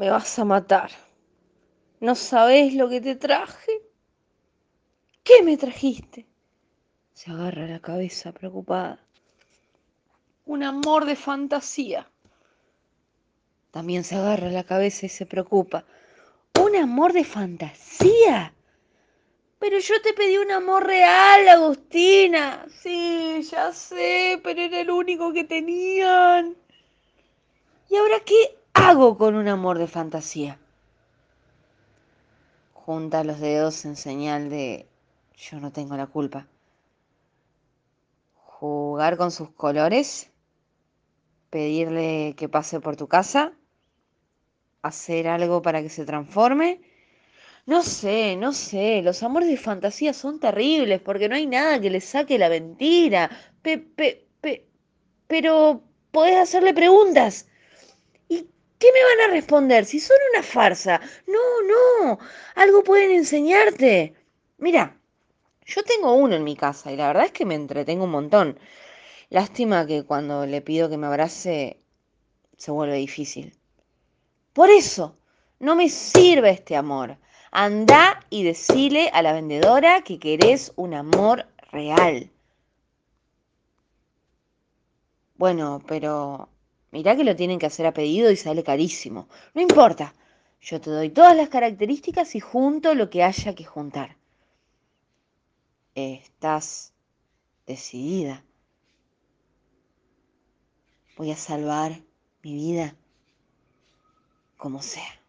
Me vas a matar. ¿No sabés lo que te traje? ¿Qué me trajiste? Se agarra la cabeza preocupada. Un amor de fantasía. También se agarra la cabeza y se preocupa. ¿Un amor de fantasía? Pero yo te pedí un amor real, Agustina. Sí, ya sé, pero era el único que tenían. ¿Y ahora qué hago con un amor de fantasía? Junta los dedos en señal de yo no tengo la culpa. Jugar con sus colores. Pedirle que pase por tu casa. Hacer algo para que se transforme no sé, no sé, los amores de fantasía son terribles porque no hay nada que le saque la mentira. Pe, pe, pe, pero podés hacerle preguntas. ¿Y qué me van a responder si son una farsa? No, no, algo pueden enseñarte. Mira, yo tengo uno en mi casa y la verdad es que me entretengo un montón. Lástima que cuando le pido que me abrace se vuelve difícil. Por eso, no me sirve este amor. Anda y decile a la vendedora que querés un amor real. Bueno, pero mirá que lo tienen que hacer a pedido y sale carísimo. No importa. Yo te doy todas las características y junto lo que haya que juntar. Estás decidida. Voy a salvar mi vida como sea.